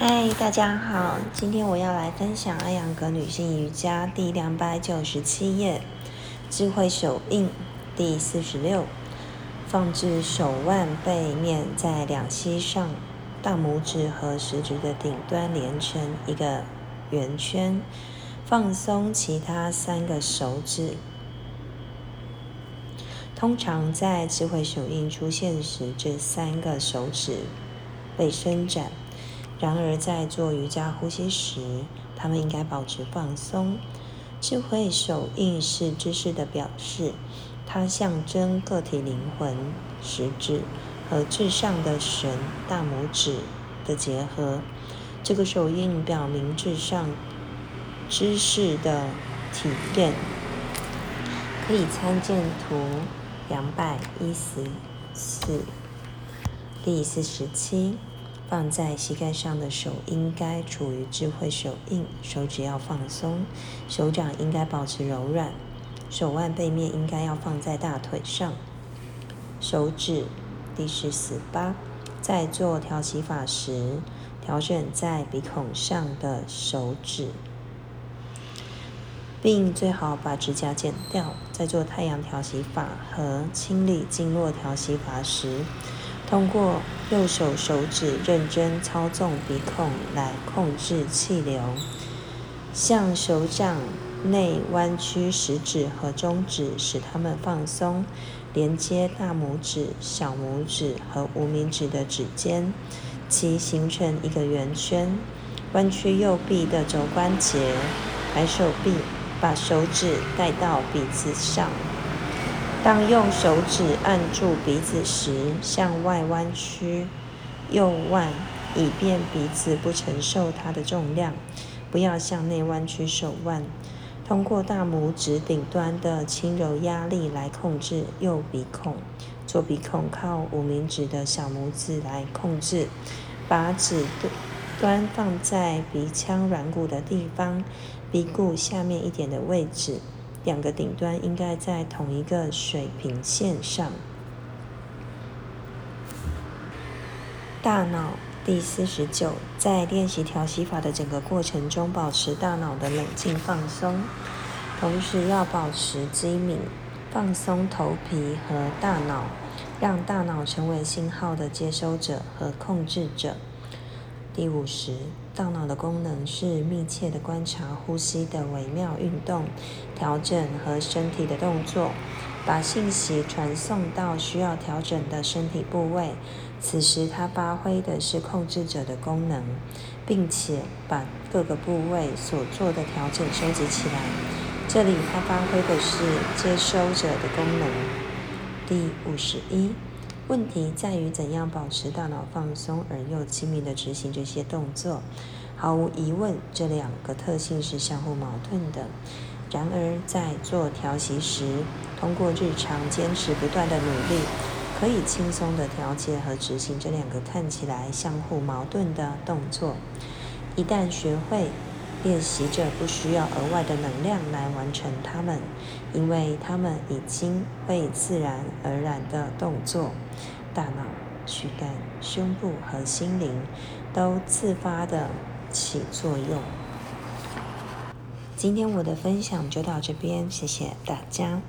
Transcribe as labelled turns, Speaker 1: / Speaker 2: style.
Speaker 1: 嗨，大家好，今天我要来分享艾扬格女性瑜伽第两百九十七页，智慧手印第四十六，放置手腕背面在两膝上，大拇指和食指的顶端连成一个圆圈，放松其他三个手指。通常在智慧手印出现时，这三个手指被伸展。然而，在做瑜伽呼吸时，他们应该保持放松。智慧手印是知识的表示，它象征个体灵魂、食指和至上的神大拇指的结合。这个手印表明至上知识的体验。可以参见图两百一十四，第四十七。放在膝盖上的手应该处于智慧手印，手指要放松，手掌应该保持柔软，手腕背面应该要放在大腿上。手指第十四八，在做调息法时，调整在鼻孔上的手指，并最好把指甲剪掉。在做太阳调息法和清理经络调息法时。通过右手手指认真操纵鼻孔来控制气流，向手掌内弯曲食指和中指，使它们放松，连接大拇指、小拇指和无名指的指尖，其形成一个圆圈。弯曲右臂的肘关节，摆手臂，把手指带到鼻子上。当用手指按住鼻子时，向外弯曲右腕，以便鼻子不承受它的重量。不要向内弯曲手腕。通过大拇指顶端的轻柔压力来控制右鼻孔。左鼻孔靠无名指的小拇指来控制。把指端放在鼻腔软骨的地方，鼻骨下面一点的位置。两个顶端应该在同一个水平线上。大脑第四十九，在练习调息法的整个过程中，保持大脑的冷静放松，同时要保持机敏，放松头皮和大脑，让大脑成为信号的接收者和控制者。第五十，大脑的功能是密切的观察呼吸的微妙运动、调整和身体的动作，把信息传送到需要调整的身体部位。此时，它发挥的是控制者的功能，并且把各个部位所做的调整收集起来。这里，它发挥的是接收者的功能。第五十一。问题在于怎样保持大脑放松而又亲密地执行这些动作。毫无疑问，这两个特性是相互矛盾的。然而，在做调息时，通过日常坚持不断的努力，可以轻松地调节和执行这两个看起来相互矛盾的动作。一旦学会，练习者不需要额外的能量来完成它们，因为它们已经会自然而然的动作。大脑、躯干、胸部和心灵都自发的起作用。今天我的分享就到这边，谢谢大家。